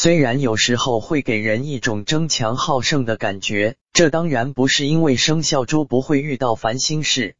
虽然有时候会给人一种争强好胜的感觉这当然不是因为生肖猪不会遇到烦心事